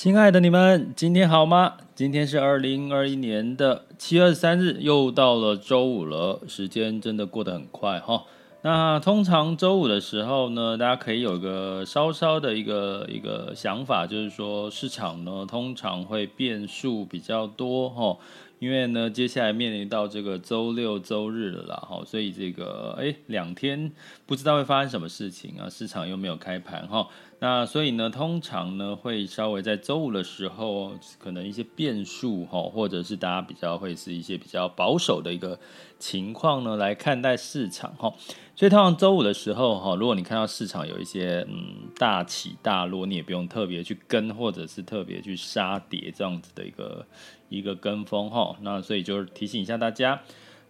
亲爱的你们，今天好吗？今天是二零二一年的七月二十三日，又到了周五了。时间真的过得很快哈。那通常周五的时候呢，大家可以有个稍稍的一个一个想法，就是说市场呢通常会变数比较多哈。因为呢，接下来面临到这个周六周日了啦，哈，所以这个哎两天不知道会发生什么事情啊，市场又没有开盘哈，那所以呢，通常呢会稍微在周五的时候，可能一些变数哈，或者是大家比较会是一些比较保守的一个情况呢来看待市场哈，所以通常周五的时候哈，如果你看到市场有一些嗯大起大落，你也不用特别去跟，或者是特别去杀跌这样子的一个。一个跟风哈，那所以就提醒一下大家。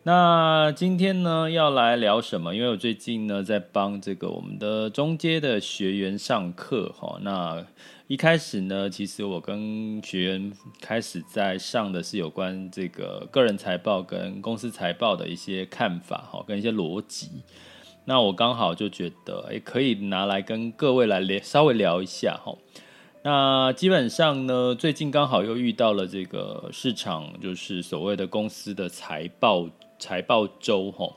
那今天呢要来聊什么？因为我最近呢在帮这个我们的中阶的学员上课哈。那一开始呢，其实我跟学员开始在上的是有关这个个人财报跟公司财报的一些看法哈，跟一些逻辑。那我刚好就觉得，诶，可以拿来跟各位来聊，稍微聊一下哈。那基本上呢，最近刚好又遇到了这个市场，就是所谓的公司的财报财报周吼，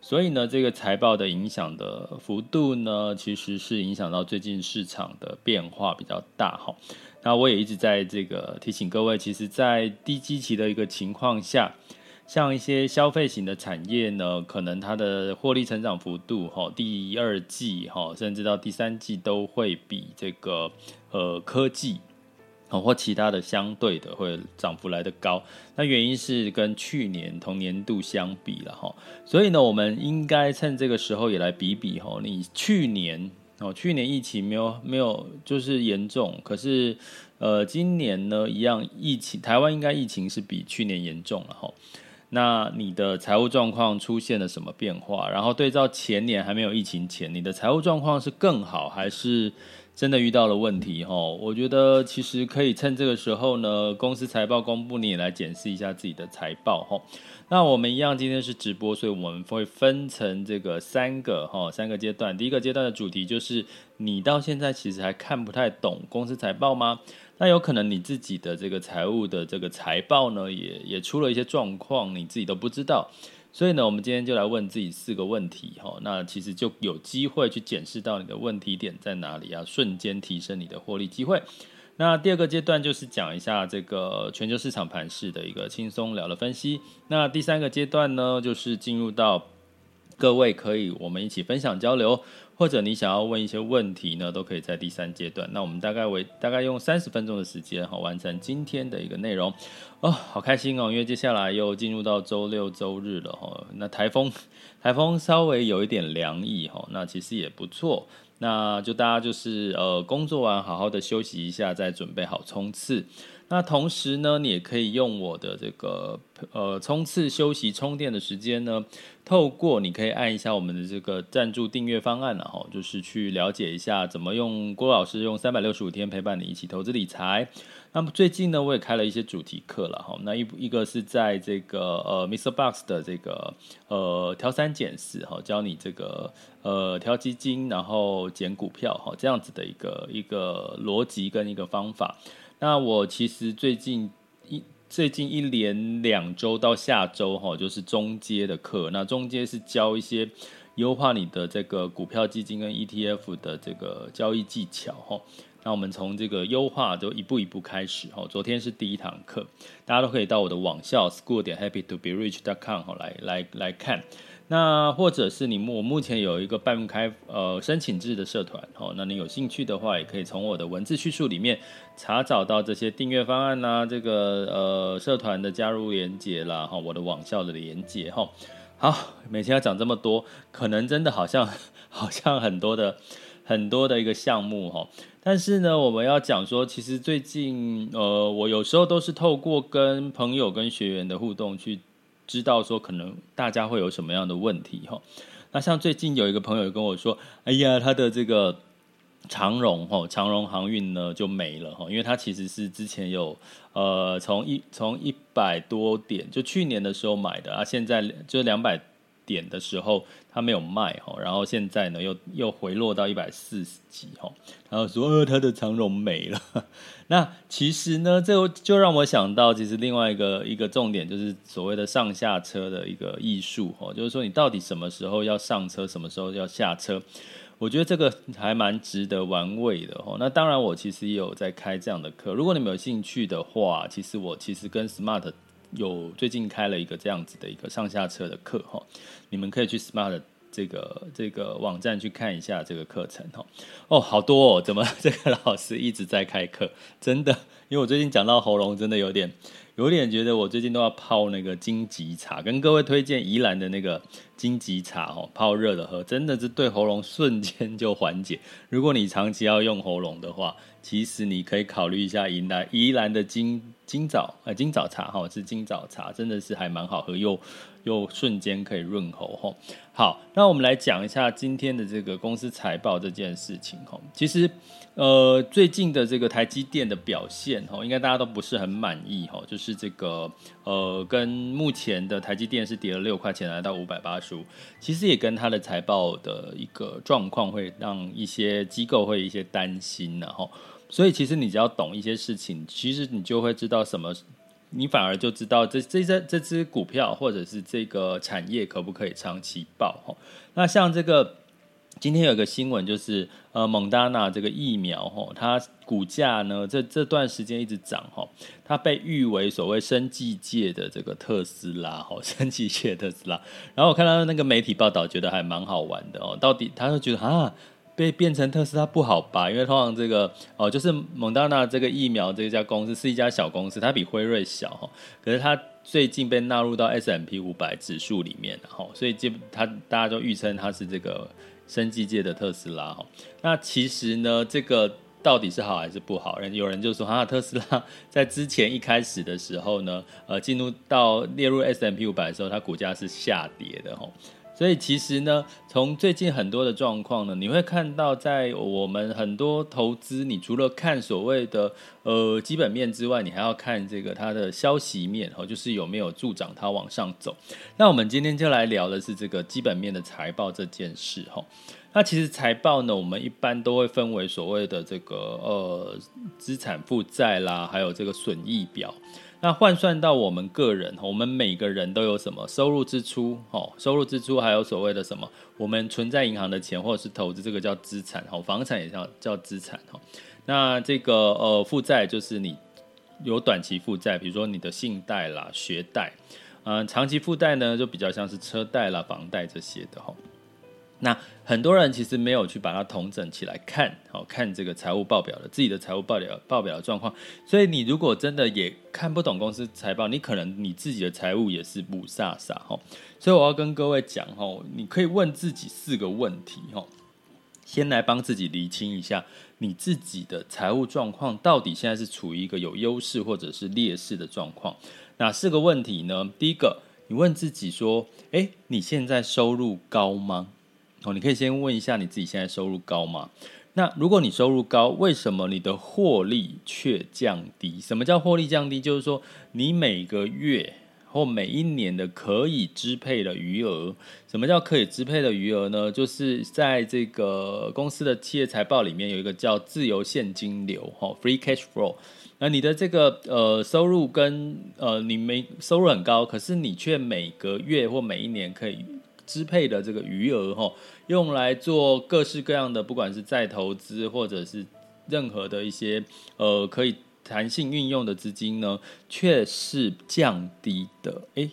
所以呢，这个财报的影响的幅度呢，其实是影响到最近市场的变化比较大哈。那我也一直在这个提醒各位，其实，在低基期的一个情况下。像一些消费型的产业呢，可能它的获利成长幅度，哈，第二季，哈，甚至到第三季都会比这个呃科技，或其他的相对的会涨幅来得高。那原因是跟去年同年度相比了，哈。所以呢，我们应该趁这个时候也来比比，哈，你去年哦，去年疫情没有没有就是严重，可是呃，今年呢一样疫情，台湾应该疫情是比去年严重了，哈。那你的财务状况出现了什么变化？然后对照前年还没有疫情前，你的财务状况是更好，还是真的遇到了问题？哈，我觉得其实可以趁这个时候呢，公司财报公布，你也来检视一下自己的财报。哈，那我们一样，今天是直播，所以我们会分成这个三个哈三个阶段。第一个阶段的主题就是，你到现在其实还看不太懂公司财报吗？那有可能你自己的这个财务的这个财报呢，也也出了一些状况，你自己都不知道。所以呢，我们今天就来问自己四个问题哈。那其实就有机会去检视到你的问题点在哪里啊，瞬间提升你的获利机会。那第二个阶段就是讲一下这个全球市场盘势的一个轻松聊的分析。那第三个阶段呢，就是进入到各位可以我们一起分享交流。或者你想要问一些问题呢，都可以在第三阶段。那我们大概为大概用三十分钟的时间哈，完成今天的一个内容哦，好开心哦，因为接下来又进入到周六周日了哈。那台风台风稍微有一点凉意哈，那其实也不错。那就大家就是呃工作完好好的休息一下，再准备好冲刺。那同时呢，你也可以用我的这个呃冲刺休息充电的时间呢，透过你可以按一下我们的这个赞助订阅方案了哈，就是去了解一下怎么用郭老师用三百六十五天陪伴你一起投资理财。那么最近呢，我也开了一些主题课了哈，那一一个是在这个呃 Mr. Box 的这个呃挑三拣四哈，教你这个呃挑基金然后捡股票哈这样子的一个一个逻辑跟一个方法。那我其实最近一最近一连两周到下周哈，就是中阶的课。那中阶是教一些优化你的这个股票基金跟 ETF 的这个交易技巧哈。那我们从这个优化就一步一步开始哈。昨天是第一堂课，大家都可以到我的网校 school 点 happy to be rich dot com 来来来看。那或者是你我目前有一个半开呃申请制的社团哦，那你有兴趣的话，也可以从我的文字叙述里面查找到这些订阅方案呐，这个呃社团的加入连结啦，哈，我的网校的连结哈。好，每天要讲这么多，可能真的好像好像很多的很多的一个项目哈，但是呢，我们要讲说，其实最近呃，我有时候都是透过跟朋友跟学员的互动去。知道说可能大家会有什么样的问题哈，那像最近有一个朋友跟我说，哎呀，他的这个长荣哈，长荣航运呢就没了哈，因为他其实是之前有呃从一从一百多点就去年的时候买的啊，现在就两百。点的时候他没有卖哈，然后现在呢又又回落到一百四十几哈，然后说呃他的长荣没了。那其实呢，这就让我想到，其实另外一个一个重点就是所谓的上下车的一个艺术哈，就是说你到底什么时候要上车，什么时候要下车，我觉得这个还蛮值得玩味的哈。那当然我其实也有在开这样的课，如果你们有兴趣的话，其实我其实跟 Smart。有最近开了一个这样子的一个上下车的课哈，你们可以去 Smart 这个这个网站去看一下这个课程哦。哦，好多哦，怎么 这个老师一直在开课？真的，因为我最近讲到喉咙，真的有点有点觉得我最近都要泡那个金桔茶，跟各位推荐宜兰的那个金桔茶哦，泡热的喝，真的是对喉咙瞬间就缓解。如果你长期要用喉咙的话，其实你可以考虑一下宜兰宜兰的金。金枣呃，金早茶哈，是金早茶，真的是还蛮好喝，又又瞬间可以润喉吼。好，那我们来讲一下今天的这个公司财报这件事情吼。其实呃，最近的这个台积电的表现吼，应该大家都不是很满意哈。就是这个呃，跟目前的台积电是跌了六块钱，来到五百八十五，其实也跟它的财报的一个状况会让一些机构会一些担心然后。所以其实你只要懂一些事情，其实你就会知道什么，你反而就知道这这这这只股票或者是这个产业可不可以长期抱哈。那像这个今天有个新闻就是呃蒙大纳这个疫苗哈，它股价呢这这段时间一直涨哈，它被誉为所谓生技界的这个特斯拉哈，生技界的特斯拉。然后我看到那个媒体报道，觉得还蛮好玩的哦。到底他就觉得啊。被变成特斯拉不好吧？因为通常这个哦，就是蒙大纳这个疫苗这家公司是一家小公司，它比辉瑞小哈，可是它最近被纳入到 S M P 五百指数里面哈，所以就它大家都预称它是这个生技界的特斯拉哈。那其实呢，这个到底是好还是不好？人有人就说哈，特斯拉 在之前一开始的时候呢，呃，进入到列入 S M P 五百的时候，它股价是下跌的哈。所以其实呢，从最近很多的状况呢，你会看到，在我们很多投资，你除了看所谓的呃基本面之外，你还要看这个它的消息面哦，就是有没有助长它往上走。那我们今天就来聊的是这个基本面的财报这件事哈。那其实财报呢，我们一般都会分为所谓的这个呃资产负债啦，还有这个损益表。那换算到我们个人，我们每个人都有什么收入支出？哦，收入支出还有所谓的什么？我们存在银行的钱或者是投资，这个叫资产。哦，房产也叫叫资产。哦，那这个呃负债就是你有短期负债，比如说你的信贷啦、学贷。嗯，长期负债呢就比较像是车贷啦、房贷这些的。哈。那很多人其实没有去把它统整起来看，好看这个财务报表的自己的财务报表报表的状况。所以你如果真的也看不懂公司财报，你可能你自己的财务也是雾煞煞哈。所以我要跟各位讲哈，你可以问自己四个问题哈，先来帮自己厘清一下你自己的财务状况到底现在是处于一个有优势或者是劣势的状况。哪四个问题呢？第一个，你问自己说，诶，你现在收入高吗？哦，你可以先问一下你自己现在收入高吗？那如果你收入高，为什么你的获利却降低？什么叫获利降低？就是说你每个月或每一年的可以支配的余额。什么叫可以支配的余额呢？就是在这个公司的企业财报里面有一个叫自由现金流，哈，free cash flow。那你的这个呃收入跟呃你没收入很高，可是你却每个月或每一年可以。支配的这个余额哈，用来做各式各样的，不管是再投资或者是任何的一些呃可以弹性运用的资金呢，却是降低的。诶，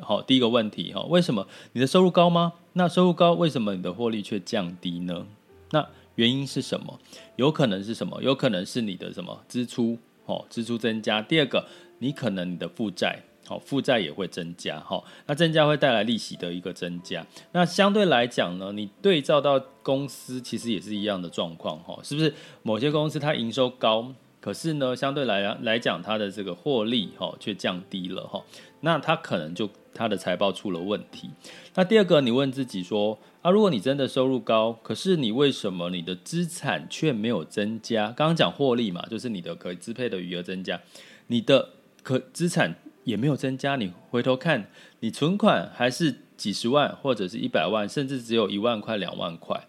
好，第一个问题哈，为什么你的收入高吗？那收入高，为什么你的获利却降低呢？那原因是什么？有可能是什么？有可能是你的什么支出？哦，支出增加。第二个，你可能你的负债。好，负债也会增加，哈，那增加会带来利息的一个增加。那相对来讲呢，你对照到公司其实也是一样的状况，哈，是不是？某些公司它营收高，可是呢，相对来来讲它的这个获利，哈，却降低了，哈，那它可能就它的财报出了问题。那第二个，你问自己说，啊，如果你真的收入高，可是你为什么你的资产却没有增加？刚刚讲获利嘛，就是你的可以支配的余额增加，你的可资产。也没有增加，你回头看，你存款还是几十万，或者是一百万，甚至只有一万块、两万块。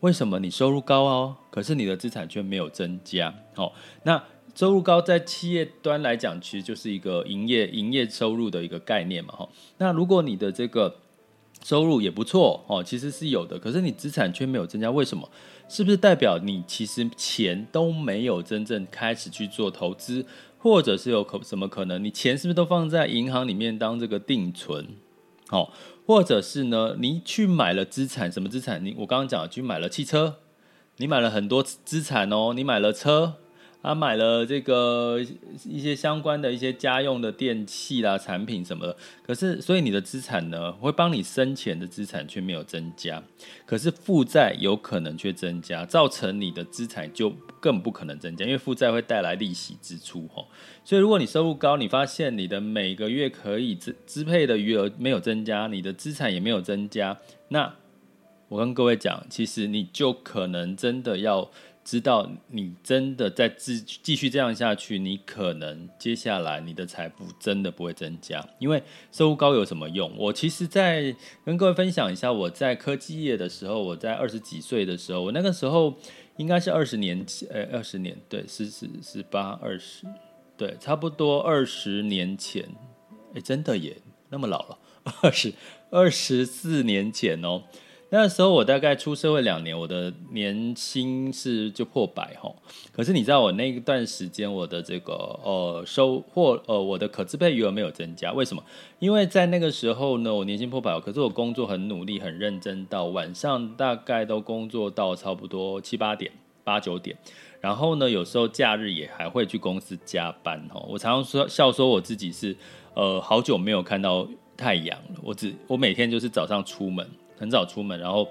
为什么你收入高哦，可是你的资产却没有增加？哦，那收入高在企业端来讲，其实就是一个营业营业收入的一个概念嘛。哈，那如果你的这个收入也不错，哦，其实是有的，可是你资产却没有增加，为什么？是不是代表你其实钱都没有真正开始去做投资？或者是有可什么可能？你钱是不是都放在银行里面当这个定存？好，或者是呢？你去买了资产，什么资产？你我刚刚讲，去买了汽车，你买了很多资产哦，你买了车。啊买了这个一些相关的一些家用的电器啦、产品什么的，可是所以你的资产呢，会帮你生钱的资产却没有增加，可是负债有可能却增加，造成你的资产就更不可能增加，因为负债会带来利息支出吼。所以如果你收入高，你发现你的每个月可以支支配的余额没有增加，你的资产也没有增加，那我跟各位讲，其实你就可能真的要。知道你真的再继继续这样下去，你可能接下来你的财富真的不会增加，因为收入高有什么用？我其实，在跟各位分享一下，我在科技业的时候，我在二十几岁的时候，我那个时候应该是二十年前，呃，二十年，对，十十十八二十，对，差不多二十年前，哎，真的也那么老了，二十二十四年前哦。那时候我大概出社会两年，我的年薪是就破百。可是你知道我那一段时间我的这个呃收获呃我的可支配余额没有增加，为什么？因为在那个时候呢，我年薪破百，可是我工作很努力很认真，到晚上大概都工作到差不多七八点八九点，然后呢有时候假日也还会去公司加班。我常常说笑说我自己是呃好久没有看到太阳了，我只我每天就是早上出门。很早出门，然后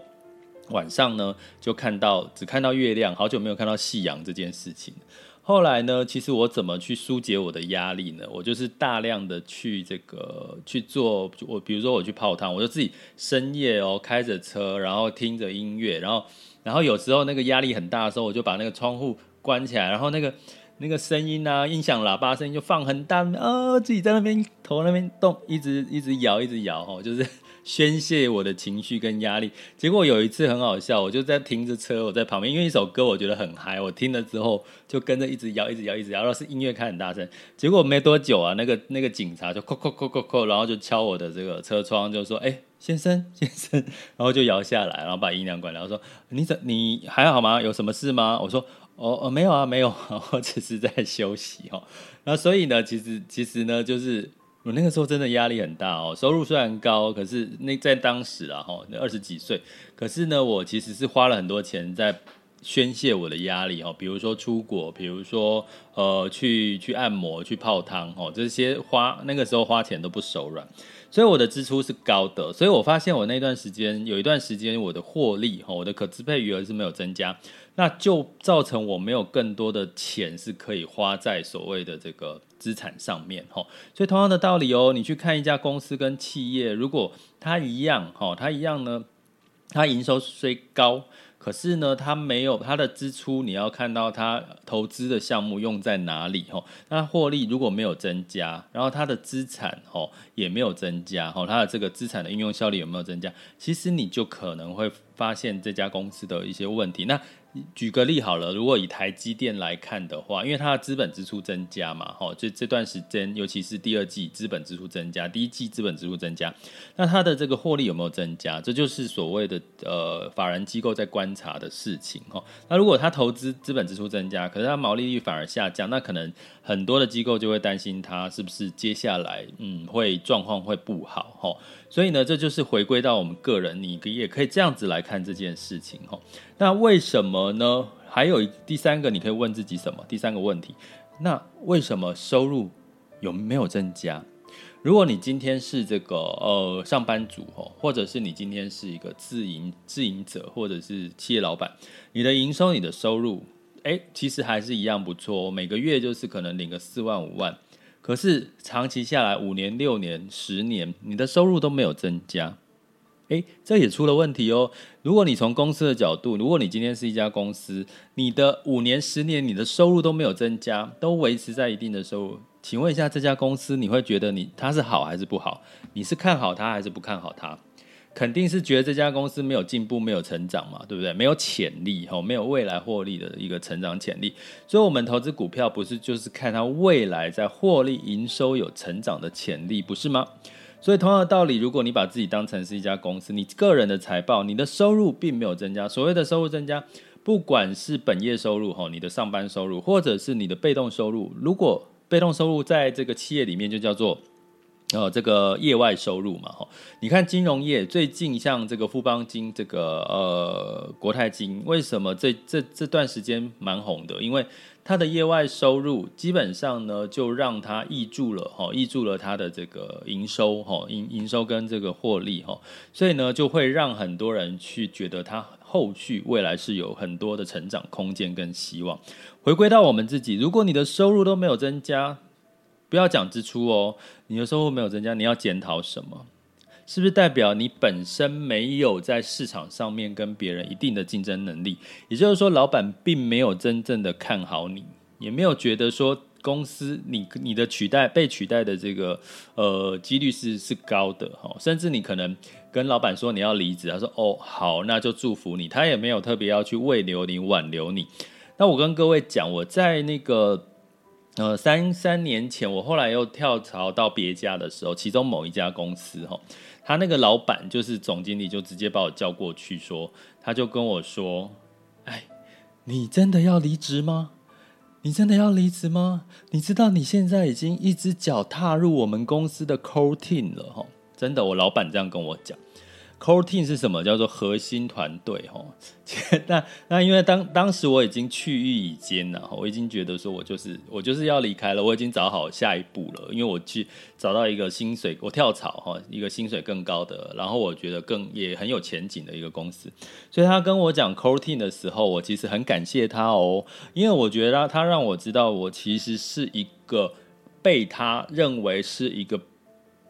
晚上呢就看到只看到月亮，好久没有看到夕阳这件事情。后来呢，其实我怎么去疏解我的压力呢？我就是大量的去这个去做，我比如说我去泡汤，我就自己深夜哦开着车，然后听着音乐，然后然后有时候那个压力很大的时候，我就把那个窗户关起来，然后那个那个声音啊，音响喇叭声音就放很大啊，自己在那边头那边动，一直一直摇，一直摇哦，就是。宣泄我的情绪跟压力，结果有一次很好笑，我就在停着车，我在旁边，因为一首歌我觉得很嗨，我听了之后就跟着一直摇，一直摇，一直摇，然后是音乐开很大声，结果没多久啊，那个那个警察就扣扣扣扣扣，然后就敲我的这个车窗，就说：“哎、先生 先生。”然后就摇下来，然后把音量关了，然后说：“你怎你还好吗？有什么事吗？”我说：“哦哦，没有啊，没有，我只是在休息哦。”那所以呢，其实其实呢，就是。我那个时候真的压力很大哦，收入虽然高，可是那在当时啊，哈，那二十几岁，可是呢，我其实是花了很多钱在宣泄我的压力哦，比如说出国，比如说呃去去按摩、去泡汤哦，这些花那个时候花钱都不手软，所以我的支出是高的，所以我发现我那段时间有一段时间我的获利哈，我的可支配余额是没有增加。那就造成我没有更多的钱是可以花在所谓的这个资产上面，哈。所以同样的道理哦，你去看一家公司跟企业，如果它一样，哈，它一样呢，它营收虽高。可是呢，它没有它的支出，你要看到它投资的项目用在哪里吼？那获利如果没有增加，然后它的资产吼也没有增加吼，它的这个资产的运用效率有没有增加？其实你就可能会发现这家公司的一些问题。那举个例好了，如果以台积电来看的话，因为它的资本支出增加嘛，哈，就这段时间，尤其是第二季资本支出增加，第一季资本支出增加，那它的这个获利有没有增加？这就是所谓的呃法人机构在观察的事情，哈。那如果它投资资本支出增加，可是它毛利率反而下降，那可能很多的机构就会担心它是不是接下来嗯会状况会不好，哈。所以呢，这就是回归到我们个人，你也可以这样子来看这件事情，哈。那为什么呢？还有第三个，你可以问自己什么？第三个问题，那为什么收入有没有增加？如果你今天是这个呃上班族哦，或者是你今天是一个自营自营者，或者是企业老板，你的营收、你的收入，哎，其实还是一样不错，每个月就是可能领个四万五万，可是长期下来，五年、六年、十年，你的收入都没有增加。诶，这也出了问题哦。如果你从公司的角度，如果你今天是一家公司，你的五年、十年，你的收入都没有增加，都维持在一定的收入，请问一下，这家公司你会觉得你它是好还是不好？你是看好它还是不看好它？肯定是觉得这家公司没有进步、没有成长嘛，对不对？没有潜力，吼，没有未来获利的一个成长潜力。所以，我们投资股票不是就是看它未来在获利、营收有成长的潜力，不是吗？所以同样的道理，如果你把自己当成是一家公司，你个人的财报，你的收入并没有增加。所谓的收入增加，不管是本业收入哈，你的上班收入，或者是你的被动收入，如果被动收入在这个企业里面就叫做呃这个业外收入嘛哈。你看金融业最近像这个富邦金、这个呃国泰金，为什么这这这段时间蛮红的？因为它的业外收入基本上呢，就让它挹注了哈，挹注了它的这个营收哈，营营收跟这个获利哈，所以呢，就会让很多人去觉得它后续未来是有很多的成长空间跟希望。回归到我们自己，如果你的收入都没有增加，不要讲支出哦，你的收入没有增加，你要检讨什么？是不是代表你本身没有在市场上面跟别人一定的竞争能力？也就是说，老板并没有真正的看好你，也没有觉得说公司你你的取代被取代的这个呃几率是是高的哈。甚至你可能跟老板说你要离职，他说哦好，那就祝福你，他也没有特别要去慰留你挽留你。那我跟各位讲，我在那个呃三三年前，我后来又跳槽到别家的时候，其中某一家公司哈。他那个老板就是总经理，就直接把我叫过去说，他就跟我说：“哎，你真的要离职吗？你真的要离职吗？你知道你现在已经一只脚踏入我们公司的 core team 了哈！真的，我老板这样跟我讲。” Core Team 是什么？叫做核心团队，吼。那那因为当当时我已经去意已坚了，我已经觉得说我就是我就是要离开了，我已经找好下一步了。因为我去找到一个薪水，我跳槽哈，一个薪水更高的，然后我觉得更也很有前景的一个公司。所以他跟我讲 Core Team 的时候，我其实很感谢他哦，因为我觉得他让我知道我其实是一个被他认为是一个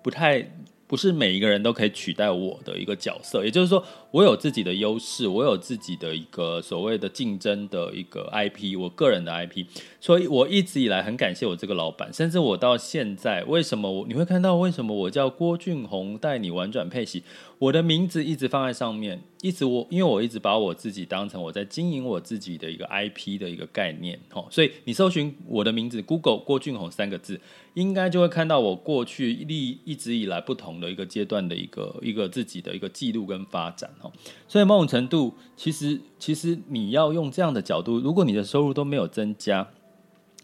不太。不是每一个人都可以取代我的一个角色，也就是说，我有自己的优势，我有自己的一个所谓的竞争的一个 IP，我个人的 IP，所以我一直以来很感谢我这个老板，甚至我到现在，为什么我你会看到为什么我叫郭俊宏带你玩转配息，我的名字一直放在上面，一直我因为我一直把我自己当成我在经营我自己的一个 IP 的一个概念，吼，所以你搜寻我的名字，Google 郭俊宏三个字。应该就会看到我过去历一直以来不同的一个阶段的一个一个自己的一个记录跟发展哦，所以某种程度，其实其实你要用这样的角度，如果你的收入都没有增加，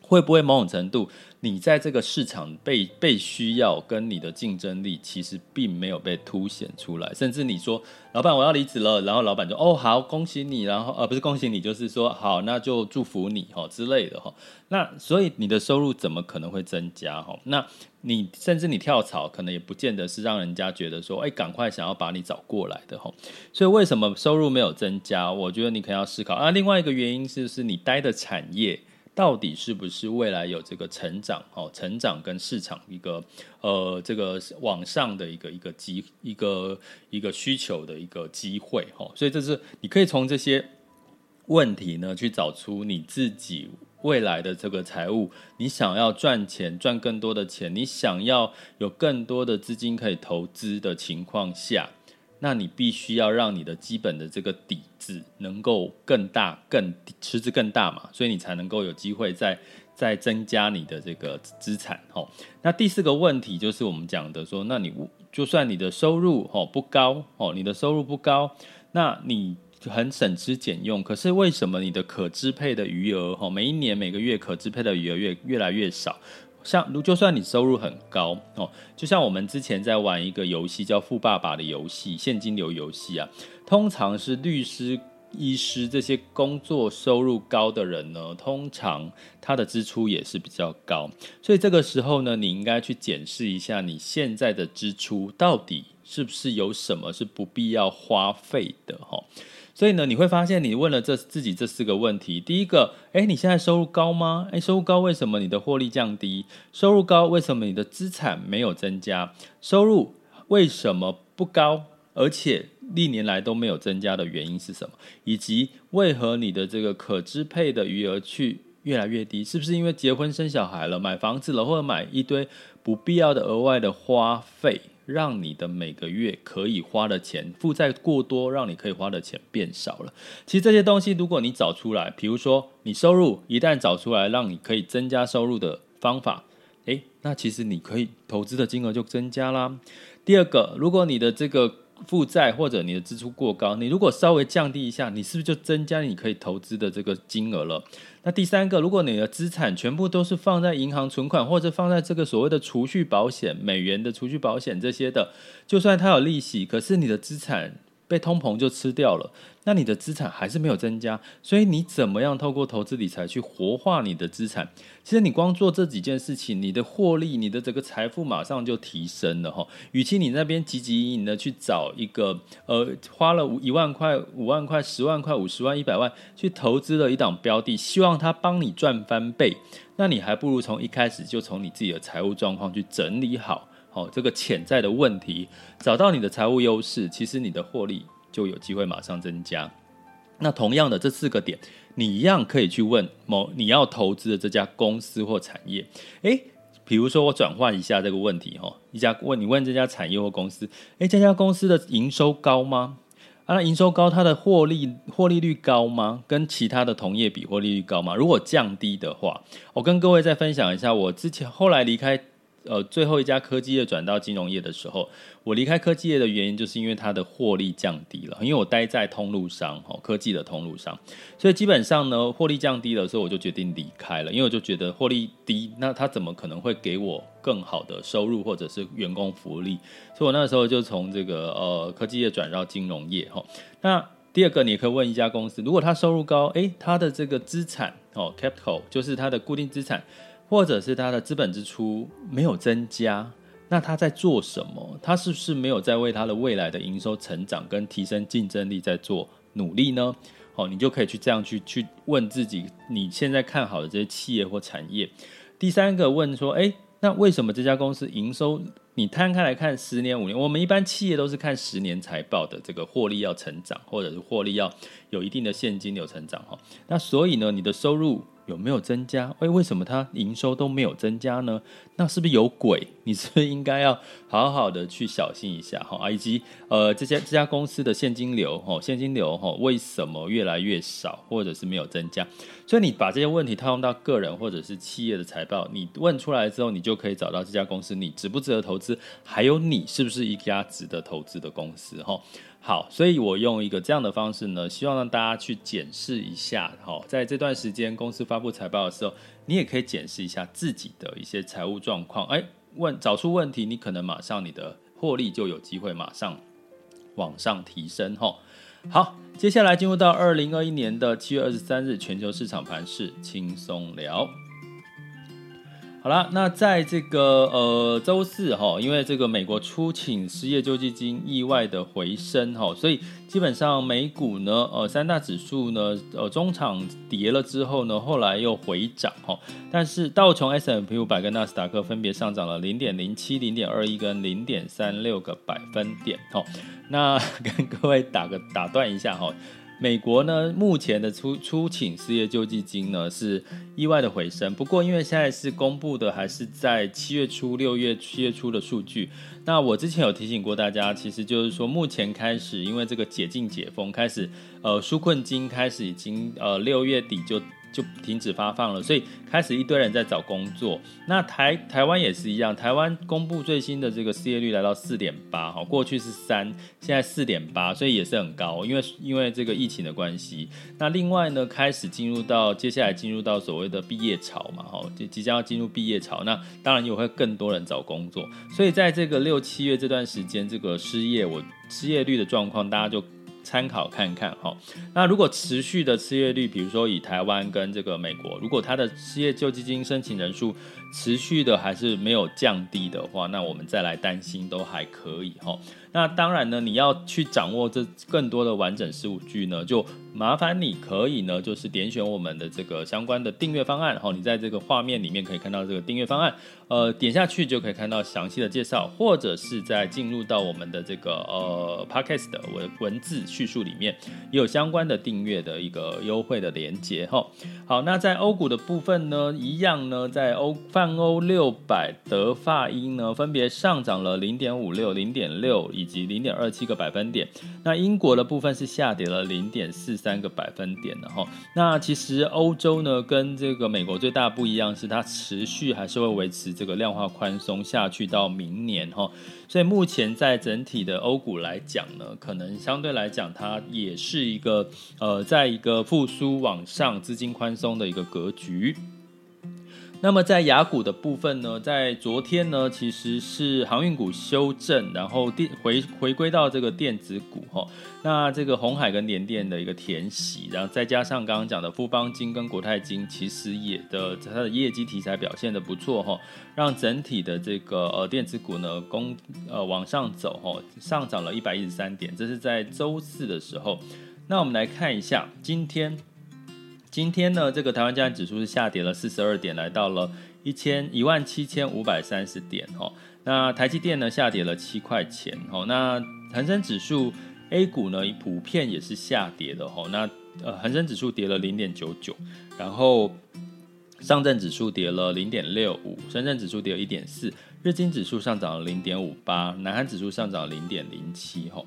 会不会某种程度？你在这个市场被被需要，跟你的竞争力其实并没有被凸显出来，甚至你说老板我要离职了，然后老板就哦好恭喜你，然后呃不是恭喜你，就是说好那就祝福你哈之类的哈，那所以你的收入怎么可能会增加哈？那你甚至你跳槽可能也不见得是让人家觉得说哎赶快想要把你找过来的哈，所以为什么收入没有增加？我觉得你可能要思考啊，另外一个原因是是你待的产业。到底是不是未来有这个成长？哦，成长跟市场一个呃，这个往上的一个一个机一个一个需求的一个机会哈。所以这是你可以从这些问题呢去找出你自己未来的这个财务。你想要赚钱，赚更多的钱，你想要有更多的资金可以投资的情况下，那你必须要让你的基本的这个底子能够更大、更池子更大嘛，所以你才能够有机会再再增加你的这个资产。吼，那第四个问题就是我们讲的说，那你就算你的收入哦不高哦，你的收入不高，那你很省吃俭用，可是为什么你的可支配的余额吼每一年每个月可支配的余额越越来越少？像如，就算你收入很高哦，就像我们之前在玩一个游戏叫《富爸爸》的游戏，现金流游戏啊，通常是律师、医师这些工作收入高的人呢，通常他的支出也是比较高，所以这个时候呢，你应该去检视一下你现在的支出到底是不是有什么是不必要花费的哈。所以呢，你会发现你问了这自己这四个问题。第一个，诶，你现在收入高吗？诶，收入高，为什么你的获利降低？收入高，为什么你的资产没有增加？收入为什么不高，而且历年来都没有增加的原因是什么？以及为何你的这个可支配的余额去越来越低？是不是因为结婚生小孩了，买房子了，或者买一堆不必要的额外的花费？让你的每个月可以花的钱负债过多，让你可以花的钱变少了。其实这些东西，如果你找出来，比如说你收入一旦找出来，让你可以增加收入的方法，诶，那其实你可以投资的金额就增加啦。第二个，如果你的这个负债或者你的支出过高，你如果稍微降低一下，你是不是就增加你可以投资的这个金额了？那第三个，如果你的资产全部都是放在银行存款，或者放在这个所谓的储蓄保险、美元的储蓄保险这些的，就算它有利息，可是你的资产。被通膨就吃掉了，那你的资产还是没有增加，所以你怎么样透过投资理财去活化你的资产？其实你光做这几件事情，你的获利、你的整个财富马上就提升了哈。与其你那边汲汲营营的去找一个呃花了一万块、五万块、十万块、五十万、一百万去投资了一档标的，希望它帮你赚翻倍，那你还不如从一开始就从你自己的财务状况去整理好。哦，这个潜在的问题，找到你的财务优势，其实你的获利就有机会马上增加。那同样的这四个点，你一样可以去问某你要投资的这家公司或产业。诶，比如说我转换一下这个问题哈，一家问你问这家产业或公司，诶，这家公司的营收高吗？啊，营收高，它的获利获利率高吗？跟其他的同业比获利率高吗？如果降低的话，我跟各位再分享一下，我之前后来离开。呃，最后一家科技业转到金融业的时候，我离开科技业的原因就是因为它的获利降低了。因为我待在通路商，哦，科技的通路商，所以基本上呢，获利降低了，所以我就决定离开了。因为我就觉得获利低，那他怎么可能会给我更好的收入或者是员工福利？所以我那时候就从这个呃科技业转到金融业。哈，那第二个，你可以问一家公司，如果它收入高，诶，它的这个资产哦，capital 就是它的固定资产。或者是他的资本支出没有增加，那他在做什么？他是不是没有在为他的未来的营收成长跟提升竞争力在做努力呢？哦，你就可以去这样去去问自己，你现在看好的这些企业或产业。第三个问说，诶，那为什么这家公司营收？你摊开来看，十年五年，我们一般企业都是看十年财报的这个获利要成长，或者是获利要有一定的现金流成长哈。那所以呢，你的收入。有没有增加？为为什么它营收都没有增加呢？那是不是有鬼？你是不是应该要好好的去小心一下哈？以及呃，这家这家公司的现金流哈，现金流哈，为什么越来越少，或者是没有增加？所以你把这些问题套用到个人或者是企业的财报，你问出来之后，你就可以找到这家公司你值不值得投资，还有你是不是一家值得投资的公司哈。好，所以我用一个这样的方式呢，希望让大家去检视一下。好，在这段时间公司发布财报的时候，你也可以检视一下自己的一些财务状况。哎，问找出问题，你可能马上你的获利就有机会马上往上提升。哈，好，接下来进入到二零二一年的七月二十三日全球市场盘势轻松聊。好了，那在这个呃周四哈，因为这个美国初请失业救济金意外的回升哈，所以基本上美股呢，呃三大指数呢，呃中场跌了之后呢，后来又回涨哈，但是道琼 S M P 五百跟纳斯达克分别上涨了零点零七、零点二一跟零点三六个百分点哈。那跟各位打个打断一下哈。美国呢，目前的出出请失业救济金呢是意外的回升，不过因为现在是公布的还是在七月初、六月、七月初的数据。那我之前有提醒过大家，其实就是说目前开始，因为这个解禁解封开始，呃，纾困金开始已经呃六月底就。就停止发放了，所以开始一堆人在找工作。那台台湾也是一样，台湾公布最新的这个失业率来到四点八，哈，过去是三，现在四点八，所以也是很高，因为因为这个疫情的关系。那另外呢，开始进入到接下来进入到所谓的毕业潮嘛，哈，就即将要进入毕业潮，那当然也会更多人找工作。所以在这个六七月这段时间，这个失业我失业率的状况，大家就。参考看看哈，那如果持续的失业率，比如说以台湾跟这个美国，如果它的失业救济金申请人数持续的还是没有降低的话，那我们再来担心都还可以哈。那当然呢，你要去掌握这更多的完整十五句呢，就麻烦你可以呢，就是点选我们的这个相关的订阅方案哈。你在这个画面里面可以看到这个订阅方案，呃，点下去就可以看到详细的介绍，或者是在进入到我们的这个呃 Podcast 的文文字叙述里面，也有相关的订阅的一个优惠的连接哈。好，那在欧股的部分呢，一样呢，在欧泛欧六百德法英呢，分别上涨了零点五六、零点六以及零点二七个百分点。那英国的部分是下跌了零点四三个百分点的哈。那其实欧洲呢，跟这个美国最大不一样是它持续还是会维持这个量化宽松下去到明年哈。所以目前在整体的欧股来讲呢，可能相对来讲它也是一个呃，在一个复苏往上资金宽松的一个格局。那么在雅股的部分呢，在昨天呢，其实是航运股修正，然后电回回归到这个电子股哈。那这个红海跟联电的一个填息，然后再加上刚刚讲的富邦金跟国泰金，其实也的它的业绩题材表现的不错哈，让整体的这个呃电子股呢，攻呃往上走哈，上涨了一百一十三点，这是在周四的时候。那我们来看一下今天。今天呢，这个台湾加权指数是下跌了四十二点，来到了一千一万七千五百三十点哦。那台积电呢下跌了七块钱哦。那恒生指数 A 股呢普遍也是下跌的哦。那呃恒生指数跌了零点九九，然后上证指数跌了零点六五，深圳指数跌了一点四，日经指数上涨了零点五八，南韩指数上涨零点零七哦。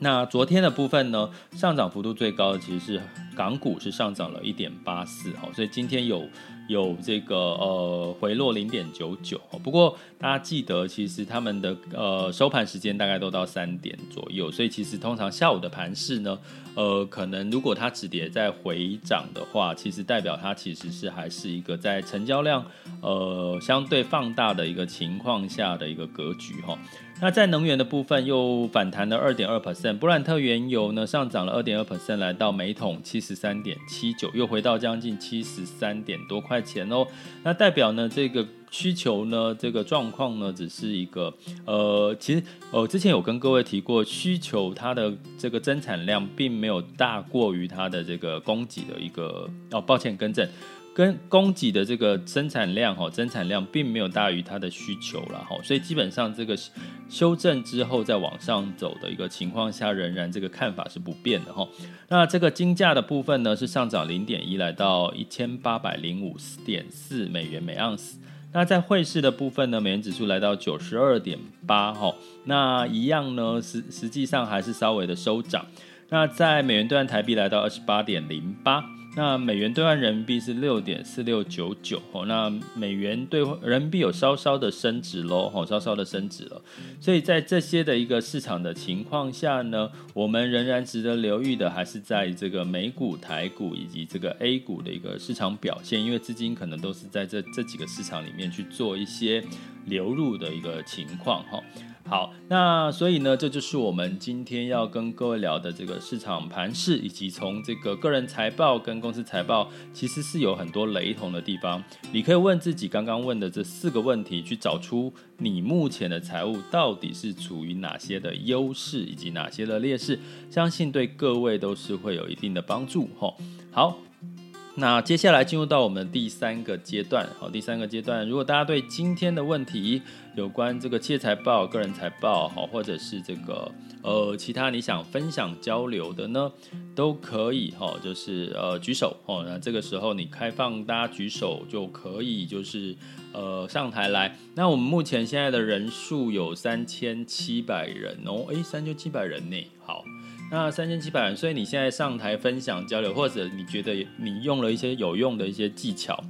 那昨天的部分呢，上涨幅度最高的其实是港股，是上涨了一点八四，所以今天有有这个呃回落零点九九，不过大家记得，其实他们的呃收盘时间大概都到三点左右，所以其实通常下午的盘势呢，呃，可能如果它止跌再回涨的话，其实代表它其实是还是一个在成交量呃相对放大的一个情况下的一个格局哈。那在能源的部分又反弹了二点二 percent，布兰特原油呢上涨了二点二 percent，来到每桶七十三点七九，又回到将近七十三点多块钱哦。那代表呢这个需求呢这个状况呢只是一个呃，其实呃之前有跟各位提过，需求它的这个增产量并没有大过于它的这个供给的一个哦，抱歉更正。跟供给的这个生产量哈，增产量并没有大于它的需求了哈，所以基本上这个修正之后再往上走的一个情况下，仍然这个看法是不变的哈。那这个金价的部分呢，是上涨零点一，来到一千八百零五点四美元每盎司。那在汇市的部分呢，美元指数来到九十二点八哈，那一样呢，实实际上还是稍微的收涨。那在美元兑换台币来到二十八点零八。那美元兑换人民币是六点四六九九哦，那美元兑换人民币有稍稍的升值喽，吼，稍稍的升值了。所以在这些的一个市场的情况下呢，我们仍然值得留意的还是在这个美股、台股以及这个 A 股的一个市场表现，因为资金可能都是在这这几个市场里面去做一些流入的一个情况，哈。好，那所以呢，这就是我们今天要跟各位聊的这个市场盘势，以及从这个个人财报跟公司财报，其实是有很多雷同的地方。你可以问自己刚刚问的这四个问题，去找出你目前的财务到底是处于哪些的优势，以及哪些的劣势，相信对各位都是会有一定的帮助。吼，好。那接下来进入到我们第三个阶段，好，第三个阶段，如果大家对今天的问题有关这个企业财报、个人财报，好，或者是这个呃其他你想分享交流的呢，都可以哈，就是呃举手哦，那这个时候你开放大家举手就可以，就是呃上台来。那我们目前现在的人数有三千七百人哦，诶，三千七百人呢，好。那三千七百人，所以你现在上台分享交流，或者你觉得你用了一些有用的一些技巧，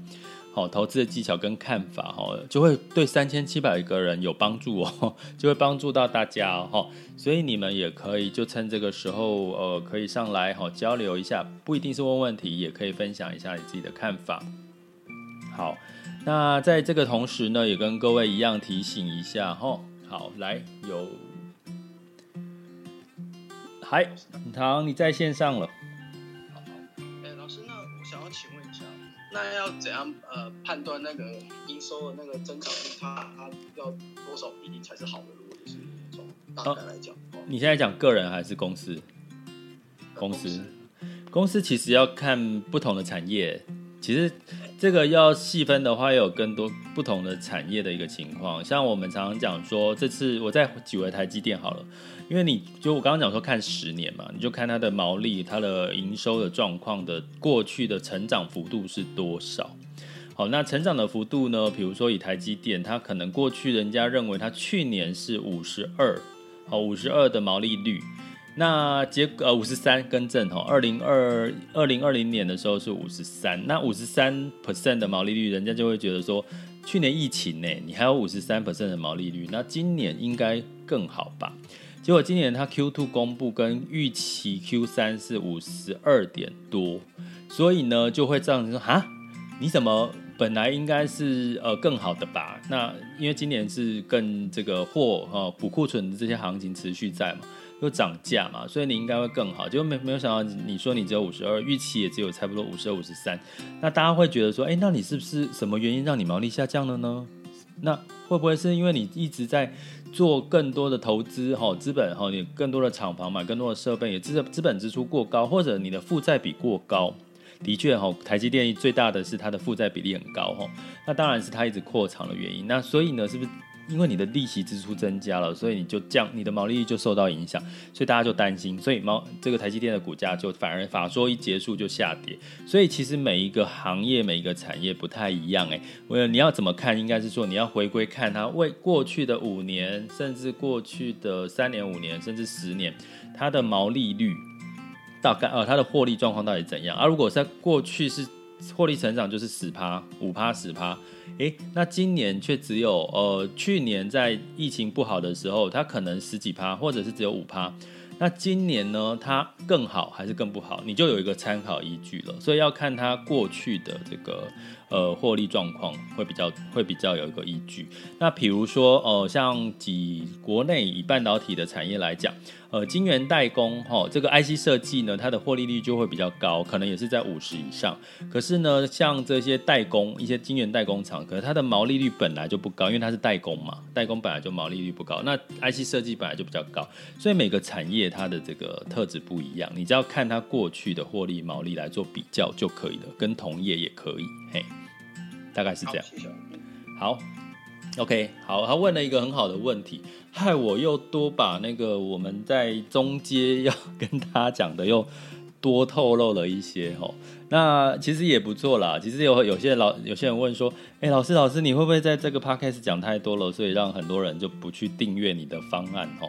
好，投资的技巧跟看法，哈，就会对三千七百个人有帮助哦，就会帮助到大家哦，所以你们也可以就趁这个时候，呃，可以上来哈交流一下，不一定是问问题，也可以分享一下你自己的看法。好，那在这个同时呢，也跟各位一样提醒一下哈，好，来有。嗨，唐，你在线上了。好，哎，老师，那我想要请问一下，那要怎样呃判断那个营收的那个增长率，它它要多少比例才是好的？如果就是从大概来讲，哦，你现在讲个人还是公司？公司，公司，公司其实要看不同的产业，其实这个要细分的话，有更多不同的产业的一个情况。像我们常常讲说，这次我再举回台积电好了。因为你就我刚刚讲说看十年嘛，你就看它的毛利、它的营收的状况的过去的成长幅度是多少。好，那成长的幅度呢？比如说以台积电，它可能过去人家认为它去年是五十二，好，五十二的毛利率。那结呃五十三更正哈，二零二二零二零年的时候是五十三，那五十三 percent 的毛利率，人家就会觉得说，去年疫情呢，你还有五十三 percent 的毛利率，那今年应该更好吧？结果今年它 Q2 公布跟预期 Q3 是五十二点多，所以呢就会这样子说哈，你怎么本来应该是呃更好的吧？那因为今年是更这个货哈补库存的这些行情持续在嘛，又涨价嘛，所以你应该会更好。结果没没有想到你说你只有五十二，预期也只有差不多五十二、五十三，那大家会觉得说，哎，那你是不是什么原因让你毛利下降了呢？那会不会是因为你一直在做更多的投资哈，资本哈，你更多的厂房买更多的设备，也资资本支出过高，或者你的负债比过高？的确哈，台积电最大的是它的负债比例很高哈，那当然是它一直扩厂的原因。那所以呢，是不是？因为你的利息支出增加了，所以你就降，你的毛利率就受到影响，所以大家就担心，所以毛这个台积电的股价就反而法说一结束就下跌。所以其实每一个行业、每一个产业不太一样诶，我你要怎么看？应该是说你要回归看它为过去的五年，甚至过去的三年、五年，甚至十年，它的毛利率大概呃它的获利状况到底怎样？而、啊、如果在过去是获利成长就是十趴、五趴、十趴。诶，那今年却只有呃，去年在疫情不好的时候，它可能十几趴，或者是只有五趴。那今年呢，它更好还是更不好？你就有一个参考依据了。所以要看它过去的这个呃获利状况，会比较会比较有一个依据。那比如说呃，像以国内以半导体的产业来讲。呃，晶圆代工哈、哦，这个 IC 设计呢，它的获利率就会比较高，可能也是在五十以上。可是呢，像这些代工，一些晶圆代工厂，可能它的毛利率本来就不高，因为它是代工嘛，代工本来就毛利率不高。那 IC 设计本来就比较高，所以每个产业它的这个特质不一样，你只要看它过去的获利毛利来做比较就可以了，跟同业也可以，嘿，大概是这样。好。OK，好，他问了一个很好的问题，害我又多把那个我们在中间要跟大家讲的又多透露了一些哦。那其实也不错啦。其实有有些老有些人问说，哎，老师老师，你会不会在这个 podcast 讲太多了，所以让很多人就不去订阅你的方案哦？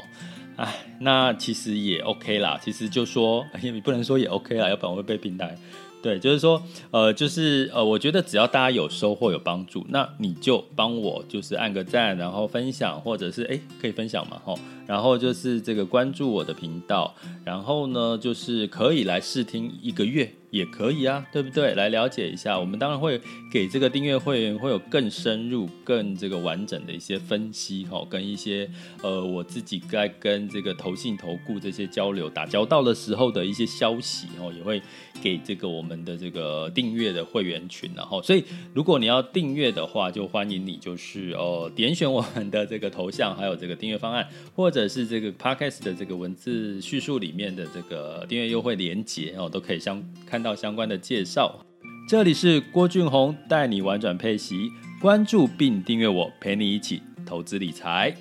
哎，那其实也 OK 啦。其实就说，哎，你不能说也 OK 啦，要不然我会被平台。对，就是说，呃，就是呃，我觉得只要大家有收获、有帮助，那你就帮我就是按个赞，然后分享，或者是哎，可以分享嘛，吼，然后就是这个关注我的频道，然后呢，就是可以来试听一个月。也可以啊，对不对？来了解一下，我们当然会给这个订阅会员会有更深入、更这个完整的一些分析，哈，跟一些呃我自己在跟这个投信、投顾这些交流、打交道的时候的一些消息，哦，也会给这个我们的这个订阅的会员群，然后，所以如果你要订阅的话，就欢迎你就是呃点选我们的这个头像，还有这个订阅方案，或者是这个 Podcast 的这个文字叙述里面的这个订阅优惠连接，哦，都可以相看。看到相关的介绍，这里是郭俊宏带你玩转配息，关注并订阅我，陪你一起投资理财。